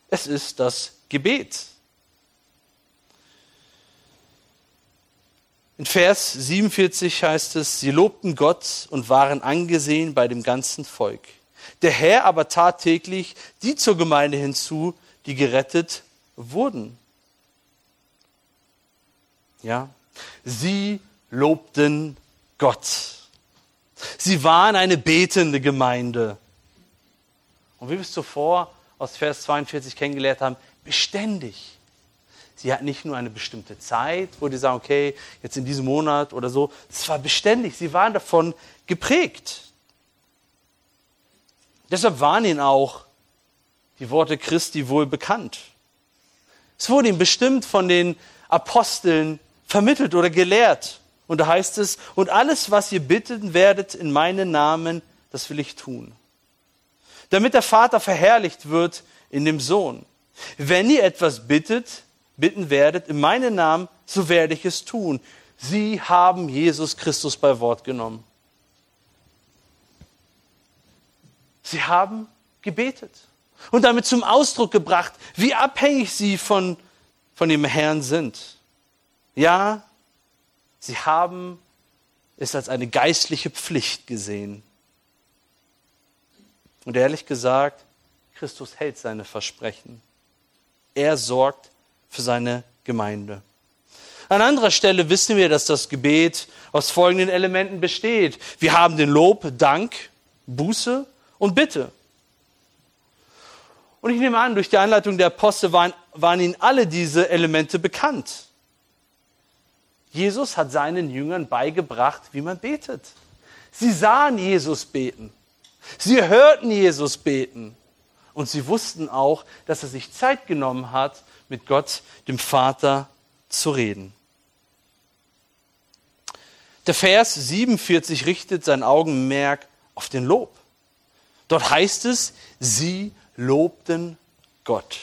[SPEAKER 1] Es ist das Gebet. In Vers 47 heißt es, sie lobten Gott und waren angesehen bei dem ganzen Volk. Der Herr aber tat täglich die zur Gemeinde hinzu, die gerettet wurden. Ja, sie lobten Gott. Sie waren eine betende Gemeinde. Und wie wir es zuvor aus Vers 42 kennengelernt haben, beständig. Sie hatten nicht nur eine bestimmte Zeit, wo die sagen, okay, jetzt in diesem Monat oder so. Es war beständig. Sie waren davon geprägt. Deshalb waren ihnen auch die Worte Christi wohl bekannt. Es wurde ihm bestimmt von den Aposteln vermittelt oder gelehrt. Und da heißt es, und alles, was ihr bitten werdet in meinen Namen, das will ich tun. Damit der Vater verherrlicht wird in dem Sohn. Wenn ihr etwas bittet, bitten werdet in meinen Namen, so werde ich es tun. Sie haben Jesus Christus bei Wort genommen. Sie haben gebetet und damit zum Ausdruck gebracht, wie abhängig sie von, von dem Herrn sind. Ja, sie haben es als eine geistliche Pflicht gesehen. Und ehrlich gesagt, Christus hält seine Versprechen. Er sorgt für seine Gemeinde. An anderer Stelle wissen wir, dass das Gebet aus folgenden Elementen besteht. Wir haben den Lob, Dank, Buße und Bitte. Und ich nehme an, durch die Anleitung der Apostel waren, waren ihnen alle diese Elemente bekannt. Jesus hat seinen Jüngern beigebracht, wie man betet. Sie sahen Jesus beten. Sie hörten Jesus beten. Und sie wussten auch, dass er sich Zeit genommen hat, mit Gott, dem Vater, zu reden. Der Vers 47 richtet sein Augenmerk auf den Lob. Dort heißt es, sie lobten Gott.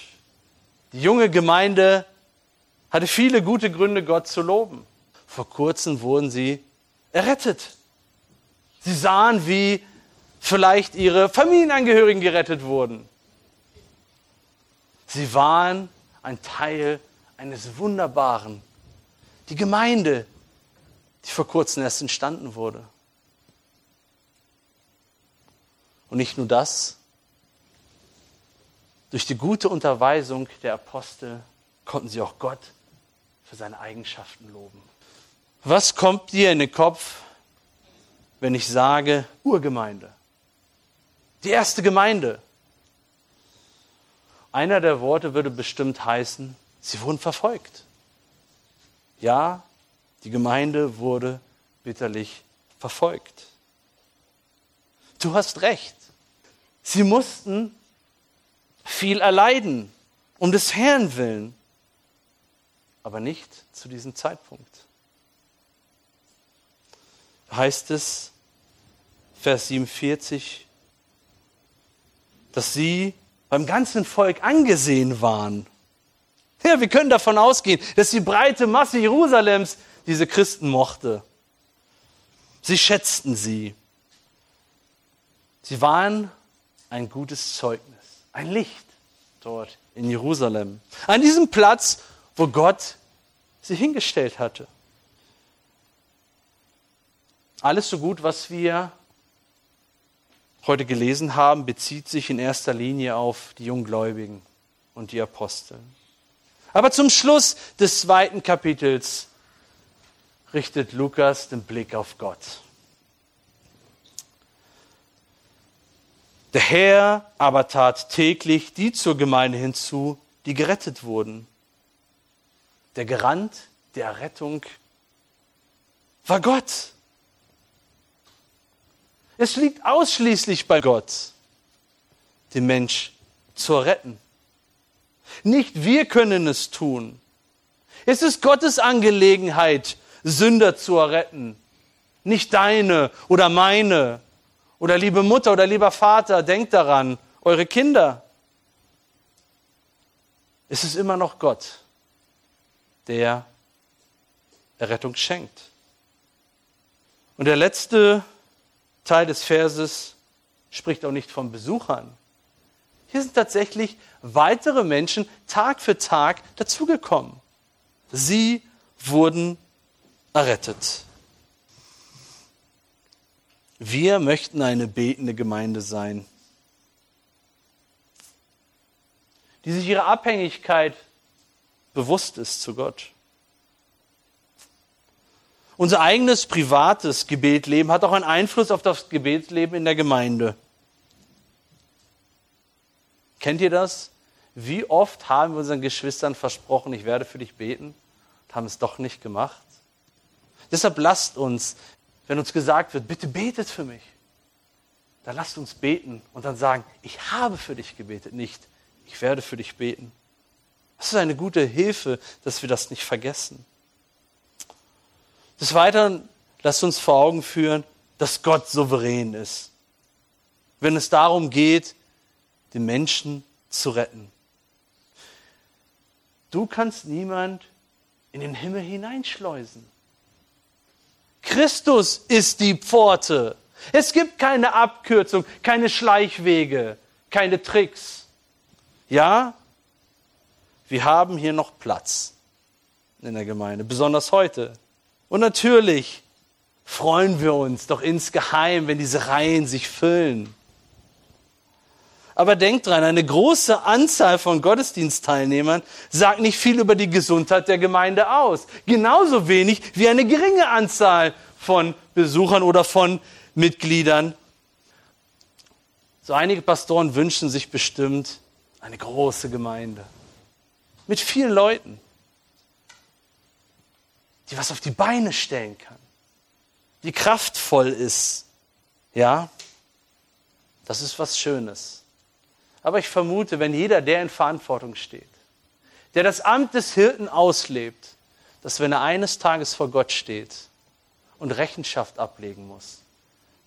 [SPEAKER 1] Die junge Gemeinde hatte viele gute Gründe, Gott zu loben. Vor kurzem wurden sie errettet. Sie sahen, wie vielleicht ihre Familienangehörigen gerettet wurden. Sie waren ein Teil eines wunderbaren, die Gemeinde, die vor kurzem erst entstanden wurde. Und nicht nur das, durch die gute Unterweisung der Apostel konnten sie auch Gott für seine Eigenschaften loben. Was kommt dir in den Kopf, wenn ich sage Urgemeinde? Die erste Gemeinde. Einer der Worte würde bestimmt heißen, sie wurden verfolgt. Ja, die Gemeinde wurde bitterlich verfolgt. Du hast recht. Sie mussten viel erleiden, um des Herrn willen, aber nicht zu diesem Zeitpunkt. Heißt es, Vers 47, dass sie beim ganzen Volk angesehen waren. Ja, wir können davon ausgehen, dass die breite Masse Jerusalems diese Christen mochte. Sie schätzten sie. Sie waren ein gutes Zeugnis, ein Licht dort in Jerusalem. An diesem Platz, wo Gott sie hingestellt hatte. Alles so gut, was wir heute gelesen haben, bezieht sich in erster Linie auf die Junggläubigen und die Apostel. Aber zum Schluss des zweiten Kapitels richtet Lukas den Blick auf Gott. Der Herr aber tat täglich die zur Gemeinde hinzu, die gerettet wurden. Der Garant der Errettung war Gott. Es liegt ausschließlich bei Gott, den Mensch zu retten. Nicht wir können es tun. Es ist Gottes Angelegenheit, Sünder zu erretten. Nicht deine oder meine. Oder liebe Mutter oder lieber Vater, denkt daran, eure Kinder. Es ist immer noch Gott, der Errettung schenkt. Und der letzte Teil des Verses spricht auch nicht von Besuchern. Hier sind tatsächlich weitere Menschen Tag für Tag dazugekommen. Sie wurden errettet. Wir möchten eine betende Gemeinde sein, die sich ihrer Abhängigkeit bewusst ist zu Gott. Unser eigenes privates Gebetleben hat auch einen Einfluss auf das Gebetsleben in der Gemeinde. Kennt ihr das? Wie oft haben wir unseren Geschwistern versprochen, ich werde für dich beten und haben es doch nicht gemacht? Deshalb lasst uns, wenn uns gesagt wird, bitte betet für mich, dann lasst uns beten und dann sagen, ich habe für dich gebetet, nicht ich werde für dich beten. Das ist eine gute Hilfe, dass wir das nicht vergessen. Des Weiteren lasst uns vor Augen führen, dass Gott souverän ist. Wenn es darum geht, den Menschen zu retten. Du kannst niemand in den Himmel hineinschleusen. Christus ist die Pforte. Es gibt keine Abkürzung, keine Schleichwege, keine Tricks. Ja, wir haben hier noch Platz in der Gemeinde, besonders heute. Und natürlich freuen wir uns doch insgeheim, wenn diese Reihen sich füllen. Aber denkt dran, eine große Anzahl von Gottesdienstteilnehmern sagt nicht viel über die Gesundheit der Gemeinde aus. Genauso wenig wie eine geringe Anzahl von Besuchern oder von Mitgliedern. So einige Pastoren wünschen sich bestimmt eine große Gemeinde mit vielen Leuten die was auf die Beine stellen kann, die kraftvoll ist. Ja, das ist was Schönes. Aber ich vermute, wenn jeder, der in Verantwortung steht, der das Amt des Hirten auslebt, dass wenn er eines Tages vor Gott steht und Rechenschaft ablegen muss,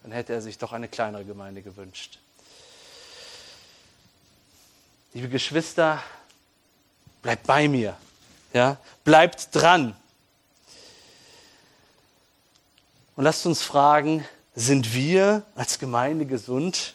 [SPEAKER 1] dann hätte er sich doch eine kleinere Gemeinde gewünscht. Liebe Geschwister, bleibt bei mir. Ja? Bleibt dran. Und lasst uns fragen, sind wir als Gemeinde gesund?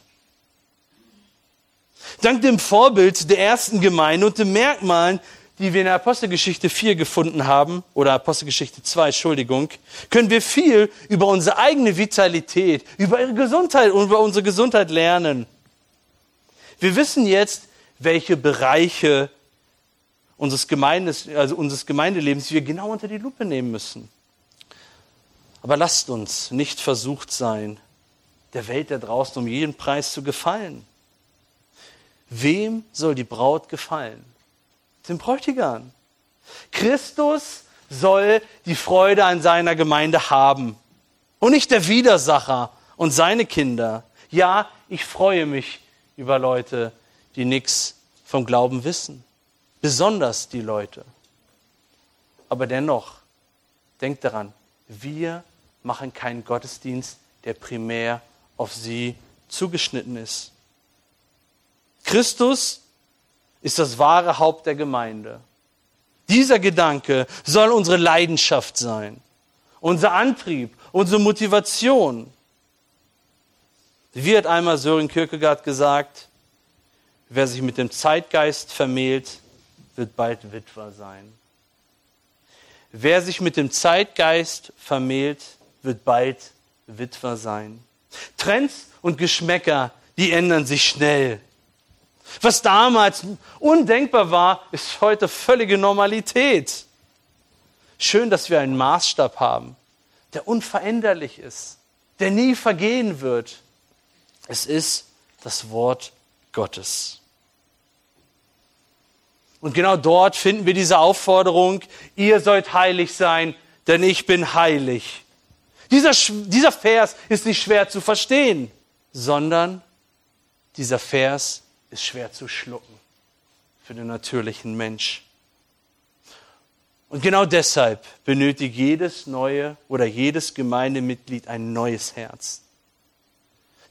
[SPEAKER 1] Dank dem Vorbild der ersten Gemeinde und den Merkmalen, die wir in der Apostelgeschichte 4 gefunden haben, oder Apostelgeschichte 2, Entschuldigung, können wir viel über unsere eigene Vitalität, über ihre Gesundheit und über unsere Gesundheit lernen. Wir wissen jetzt, welche Bereiche unseres, Gemeindes, also unseres Gemeindelebens wir genau unter die Lupe nehmen müssen. Aber lasst uns nicht versucht sein, der Welt da draußen um jeden Preis zu gefallen. Wem soll die Braut gefallen? Dem Bräutigam. Christus soll die Freude an seiner Gemeinde haben und nicht der Widersacher und seine Kinder. Ja, ich freue mich über Leute, die nichts vom Glauben wissen. Besonders die Leute. Aber dennoch, denkt daran, wir machen keinen Gottesdienst, der primär auf sie zugeschnitten ist. Christus ist das wahre Haupt der Gemeinde. Dieser Gedanke soll unsere Leidenschaft sein, unser Antrieb, unsere Motivation. Wie hat einmal Sören Kierkegaard gesagt, wer sich mit dem Zeitgeist vermählt, wird bald Witwer sein. Wer sich mit dem Zeitgeist vermählt, wird bald Witwer sein. Trends und Geschmäcker, die ändern sich schnell. Was damals undenkbar war, ist heute völlige Normalität. Schön, dass wir einen Maßstab haben, der unveränderlich ist, der nie vergehen wird. Es ist das Wort Gottes. Und genau dort finden wir diese Aufforderung, ihr sollt heilig sein, denn ich bin heilig. Dieser, dieser Vers ist nicht schwer zu verstehen, sondern dieser Vers ist schwer zu schlucken für den natürlichen Mensch. Und genau deshalb benötigt jedes neue oder jedes Gemeindemitglied ein neues Herz.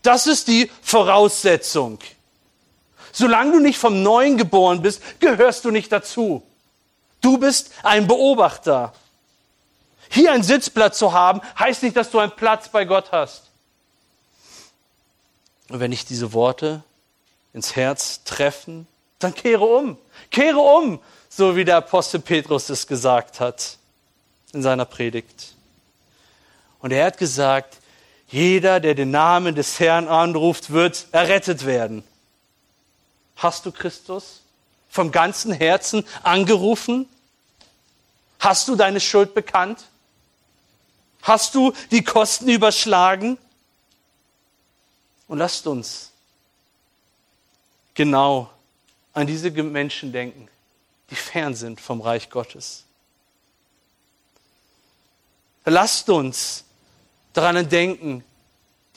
[SPEAKER 1] Das ist die Voraussetzung. Solange du nicht vom Neuen geboren bist, gehörst du nicht dazu. Du bist ein Beobachter. Hier einen Sitzplatz zu haben, heißt nicht, dass du einen Platz bei Gott hast. Und wenn ich diese Worte ins Herz treffen, dann kehre um. Kehre um, so wie der Apostel Petrus es gesagt hat in seiner Predigt. Und er hat gesagt, jeder, der den Namen des Herrn anruft, wird errettet werden. Hast du Christus vom ganzen Herzen angerufen? Hast du deine Schuld bekannt? Hast du die Kosten überschlagen? Und lasst uns genau an diese Menschen denken, die fern sind vom Reich Gottes. Lasst uns daran denken,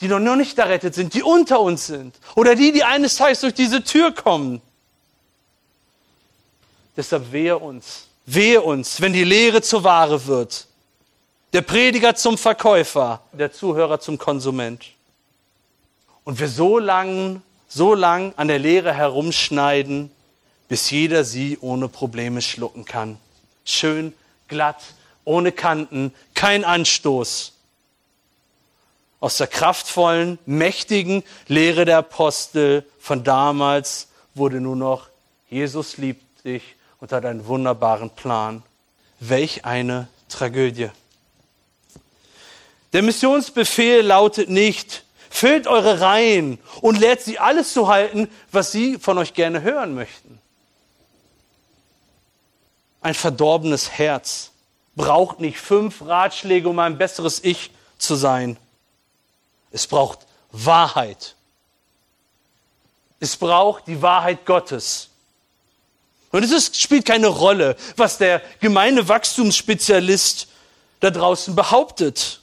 [SPEAKER 1] die noch nicht errettet sind, die unter uns sind oder die, die eines Tages durch diese Tür kommen. Deshalb wehe uns, wehe uns, wenn die Lehre zur Ware wird, der Prediger zum Verkäufer, der Zuhörer zum Konsument. Und wir so lang, so lang an der Lehre herumschneiden, bis jeder sie ohne Probleme schlucken kann. Schön, glatt, ohne Kanten, kein Anstoß. Aus der kraftvollen, mächtigen Lehre der Apostel von damals wurde nur noch, Jesus liebt dich und hat einen wunderbaren Plan. Welch eine Tragödie. Der Missionsbefehl lautet nicht, füllt eure Reihen und lehrt sie alles zu halten, was sie von euch gerne hören möchten. Ein verdorbenes Herz braucht nicht fünf Ratschläge, um ein besseres Ich zu sein. Es braucht Wahrheit. Es braucht die Wahrheit Gottes. Und es ist, spielt keine Rolle, was der Gemeindewachstumsspezialist da draußen behauptet.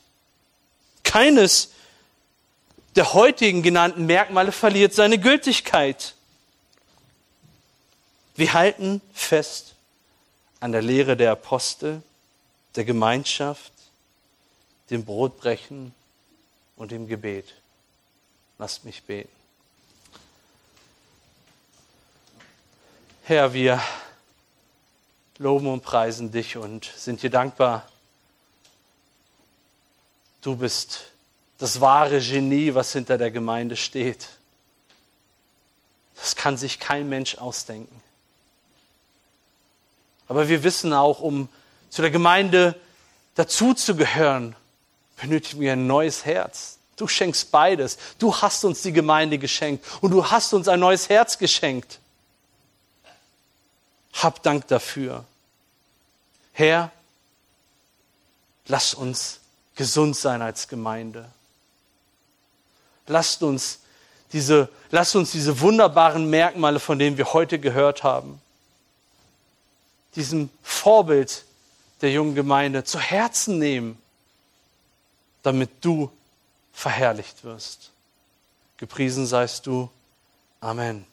[SPEAKER 1] Keines der heutigen genannten Merkmale verliert seine Gültigkeit. Wir halten fest an der Lehre der Apostel, der Gemeinschaft, dem Brotbrechen und im Gebet. Lasst mich beten. Herr, wir loben und preisen dich und sind dir dankbar. Du bist das wahre Genie, was hinter der Gemeinde steht. Das kann sich kein Mensch ausdenken. Aber wir wissen auch, um zu der Gemeinde dazuzugehören, benötigen wir ein neues Herz. Du schenkst beides. Du hast uns die Gemeinde geschenkt und du hast uns ein neues Herz geschenkt. Hab Dank dafür. Herr, lass uns gesund sein als Gemeinde. Lasst uns diese, lasst uns diese wunderbaren Merkmale, von denen wir heute gehört haben, diesem Vorbild der jungen Gemeinde zu Herzen nehmen damit du verherrlicht wirst. Gepriesen seist du. Amen.